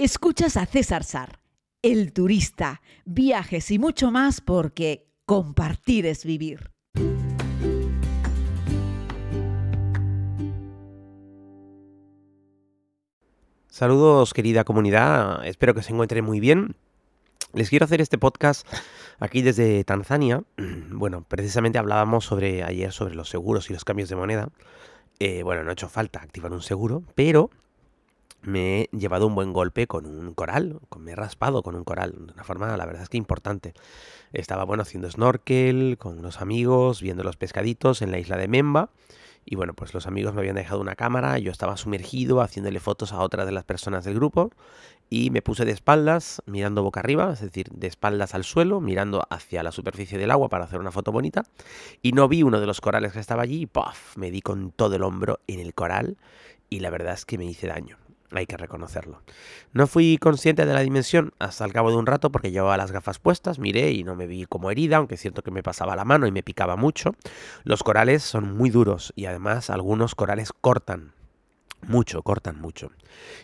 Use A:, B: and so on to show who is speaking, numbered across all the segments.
A: Escuchas a César Sar, el turista, viajes y mucho más porque compartir es vivir.
B: Saludos querida comunidad, espero que se encuentren muy bien. Les quiero hacer este podcast aquí desde Tanzania. Bueno, precisamente hablábamos sobre ayer sobre los seguros y los cambios de moneda. Eh, bueno, no ha hecho falta activar un seguro, pero me he llevado un buen golpe con un coral, me he raspado con un coral, de una forma, la verdad es que importante. Estaba, bueno, haciendo snorkel con unos amigos, viendo los pescaditos en la isla de Memba. Y bueno, pues los amigos me habían dejado una cámara, yo estaba sumergido haciéndole fotos a otras de las personas del grupo y me puse de espaldas, mirando boca arriba, es decir, de espaldas al suelo, mirando hacia la superficie del agua para hacer una foto bonita y no vi uno de los corales que estaba allí y ¡puff! me di con todo el hombro en el coral y la verdad es que me hice daño hay que reconocerlo. No fui consciente de la dimensión hasta el cabo de un rato porque llevaba las gafas puestas, miré y no me vi como herida, aunque es cierto que me pasaba la mano y me picaba mucho. Los corales son muy duros y además algunos corales cortan. Mucho, cortan mucho.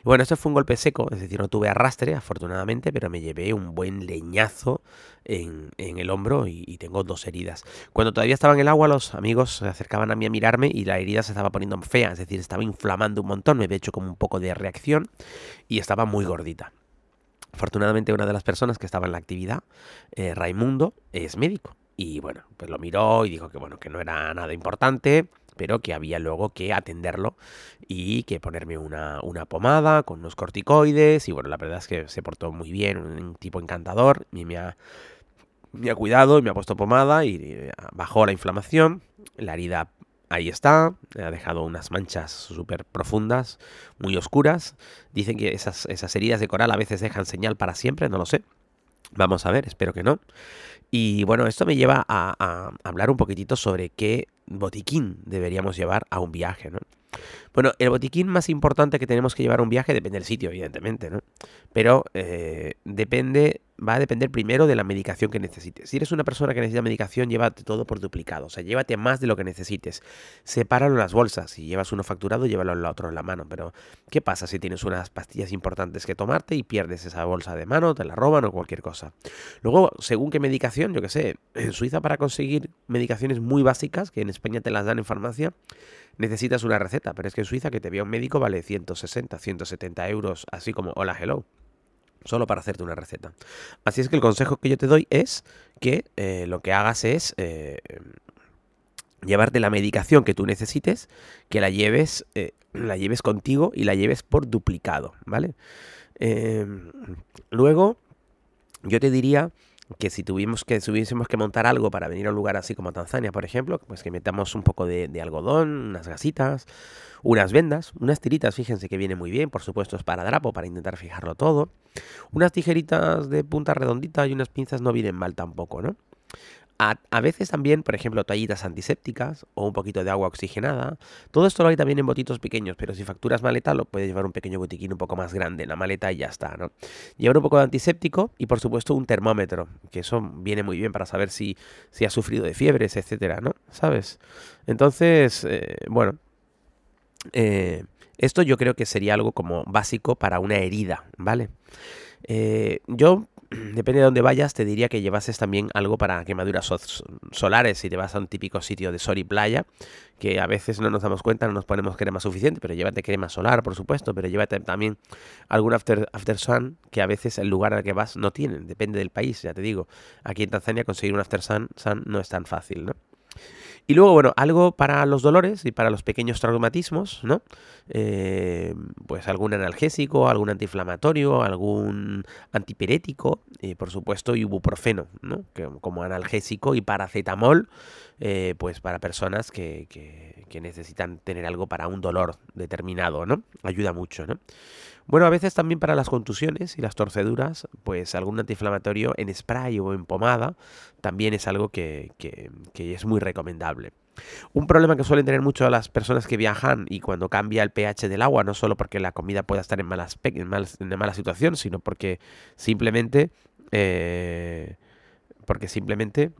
B: Bueno, este fue un golpe seco, es decir, no tuve arrastre, afortunadamente, pero me llevé un buen leñazo en, el hombro y, tengo dos heridas. Cuando todavía estaba en el agua, los amigos se acercaban a mí a mirarme y la herida se estaba poniendo fea, es decir, estaba inflamando un montón, me había hecho como un poco de reacción y estaba muy gordita. Afortunadamente, una de las personas que estaba en la actividad, eh, Raimundo, es médico. Y bueno, pues lo miró y dijo que bueno, que no era nada importante, pero que había luego que atenderlo y que ponerme una, pomada con unos corticoides y bueno, la verdad es que se portó muy bien, un tipo encantador y me ha, me ha cuidado y me ha puesto pomada y eh, bajó la inflamación, la herida ahí está, ha dejado unas manchas súper profundas, muy oscuras, dicen que esas, esas heridas de coral a veces dejan señal para siempre, no lo sé, Vamos a ver, espero que no. Y bueno, esto me lleva a, hablar un poquitito sobre qué botiquín deberíamos llevar a un viaje, ¿no? Bueno, el botiquín más importante que tenemos que llevar a un viaje depende del sitio, evidentemente, ¿no? Pero eh, depende va a depender primero de la medicación que necesites. Si eres una persona que necesita medicación, llévate todo por duplicado. O sea, llévate más de lo que necesites. Sepáralo en las bolsas. Si llevas uno facturado, llévalo el otro en la mano. Pero, ¿qué pasa si tienes unas pastillas importantes que tomarte y pierdes esa bolsa de mano, te la roban o cualquier cosa? Luego, según qué medicación, yo qué sé, en Suiza para conseguir medicaciones muy básicas, que en España te las dan en farmacia, necesitas una receta. Pero es que en Suiza que te vea un médico vale 160, 170 euros, así como hola, hello solo para hacerte una receta. Así es que el consejo que yo te doy es que eh, lo que hagas es eh, llevarte la medicación que tú necesites, que la lleves, eh, la lleves contigo y la lleves por duplicado, ¿vale? Em, luego, yo te diría que si tuvimos que, tuviésemos que montar algo para venir a un lugar así como Tanzania, por ejemplo, pues que metamos un poco de, algodón, unas gasitas, unas vendas, unas tiritas, fíjense que viene muy bien, por supuesto es para drapo, para intentar fijarlo todo, unas tijeritas de punta redondita y unas pinzas no vienen mal tampoco, ¿no? A, veces también, por ejemplo, toallitas antisépticas o un poquito de agua oxigenada. Todo esto lo hay también en botitos pequeños, pero si facturas maleta, lo puedes llevar un pequeño botiquín un poco más grande en la maleta y ya está, ¿no? Llevar un poco de antiséptico y, por supuesto, un termómetro, que eso viene muy bien para saber si, si has sufrido de fiebres, etcétera, ¿no? ¿Sabes? Entonces, eh, bueno, eh, esto yo creo que sería algo como básico para una herida, ¿vale? Eh, yo depende de dónde vayas, te diría que llevases también algo para quemaduras solares si te vas a un típico sitio de sol y playa, que a veces no nos damos cuenta, no nos ponemos crema suficiente, pero llévate crema solar, por supuesto, pero llévate también algún after, after sun que a veces el lugar al que vas no tienen, depende del país, ya te digo. Aquí en Tanzania conseguir un after sun, sun no es tan fácil, ¿no? Y luego, bueno, algo para los dolores y para los pequeños traumatismos, ¿no? Eh, pues algún analgésico, algún antiinflamatorio, algún antipirético, y por supuesto ibuprofeno, ¿no? Que, como analgésico y paracetamol, eh, pues para personas que, que, que necesitan tener algo para un dolor determinado, ¿no? Ayuda mucho, ¿no? Bueno, a veces también para las contusiones y las torceduras, pues algún antiinflamatorio en spray o en pomada también es algo que, es muy recomendable. Un problema que suelen tener mucho las personas que viajan y cuando cambia el pH del agua, no solo porque la comida pueda estar en, malas, en, mala situación, sino porque simplemente, eh, porque simplemente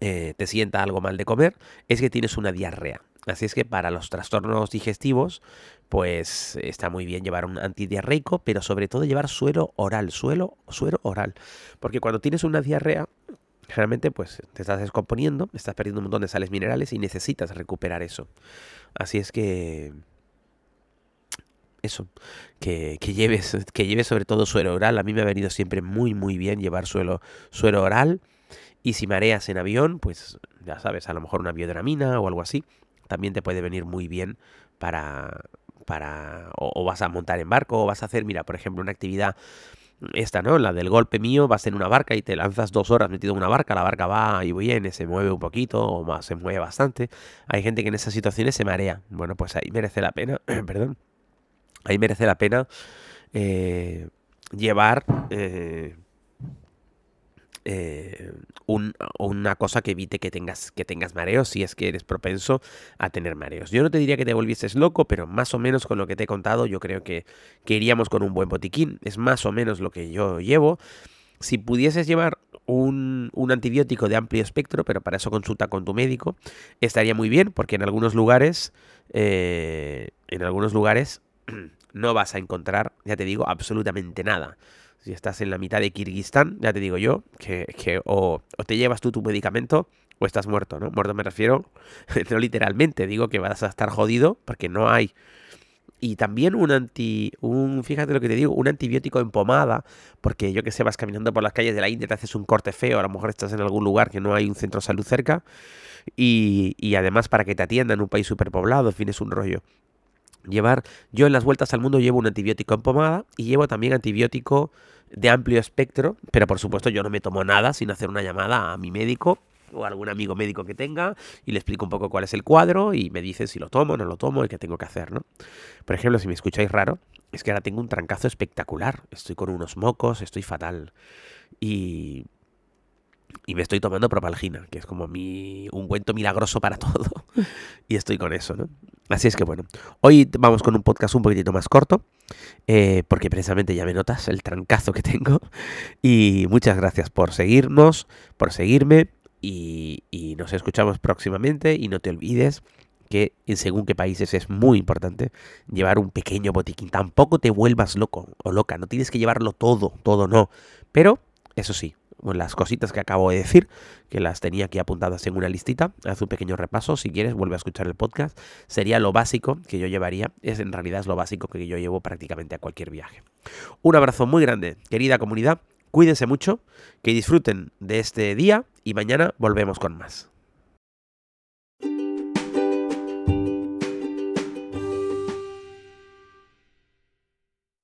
B: eh, te sienta algo mal de comer, es que tienes una diarrea. Así es que para los trastornos digestivos, pues está muy bien llevar un antidiarreico, pero sobre todo llevar suero oral, suelo, suero oral. Porque cuando tienes una diarrea, generalmente pues te estás descomponiendo, estás perdiendo un montón de sales minerales y necesitas recuperar eso. Así es que eso, que, lleves, que lleves sobre todo suero oral. A mí me ha venido siempre muy, muy bien llevar suelo, suero oral. Y si mareas en avión, pues ya sabes, a lo mejor una biodramina o algo así, también te puede venir muy bien para, para o, vas a montar en barco o vas a hacer, mira, por ejemplo, una actividad esta, ¿no? La del golpe mío, vas en una barca y te lanzas dos horas metido en una barca, la barca va y viene, se mueve un poquito o más, se mueve bastante. Hay gente que en esas situaciones se marea. Bueno, pues ahí merece la pena, perdón, ahí merece la pena eh, llevar eh, eh, una cosa que evite que tengas, que tengas mareos si es que eres propenso a tener mareos. Yo no te diría que te volvieses loco, pero más o menos con lo que te he contado yo creo que, que iríamos con un buen botiquín. Es más o menos lo que yo llevo. Si pudieses llevar un, un, antibiótico de amplio espectro, pero para eso consulta con tu médico, estaría muy bien, porque en algunos lugares, en algunos lugares no vas a encontrar, ya te digo, absolutamente nada. Si estás en la mitad de Kirguistán, ya te digo yo, que, o, te llevas tú tu medicamento o estás muerto, ¿no? Muerto me refiero, no literalmente, digo que vas a estar jodido porque no hay. Y también un anti, un, fíjate lo que te digo, un antibiótico en pomada, porque yo que sé, vas caminando por las calles de la India, te haces un corte feo, a lo mejor estás en algún lugar que no hay un centro de salud cerca, y, y además para que te atiendan en un país superpoblado, en fin, es un rollo. Llevar, yo en las vueltas al mundo llevo un antibiótico en pomada y llevo también antibiótico de amplio espectro, pero por supuesto yo no me tomo nada sin hacer una llamada a mi médico o algún amigo médico que tenga y le explico un poco cuál es el cuadro y me dicen si lo tomo, no lo tomo y qué tengo que hacer, ¿no? Por ejemplo, si me escucháis raro, es que ahora tengo un trancazo espectacular, estoy con unos mocos, estoy fatal. Y y me estoy tomando propalgina, que es como mi ungüento milagroso para todo. y estoy con eso, ¿no? Así es que bueno, hoy vamos con un podcast un poquitito más corto, eh, porque precisamente ya me notas el trancazo que tengo. Y muchas gracias por seguirnos, por seguirme, y, y nos escuchamos próximamente. Y no te olvides que en según qué países es muy importante llevar un pequeño botiquín. Tampoco te vuelvas loco o loca, no tienes que llevarlo todo, todo no. Pero, eso sí, las cositas que acabo de decir, que las tenía aquí apuntadas en una listita. Haz un pequeño repaso, si quieres, vuelve a escuchar el podcast. Sería lo básico que yo llevaría, es en realidad es lo básico que yo llevo prácticamente a cualquier viaje. Un abrazo muy grande, querida comunidad. Cuídense mucho, que disfruten de este día y mañana volvemos con más.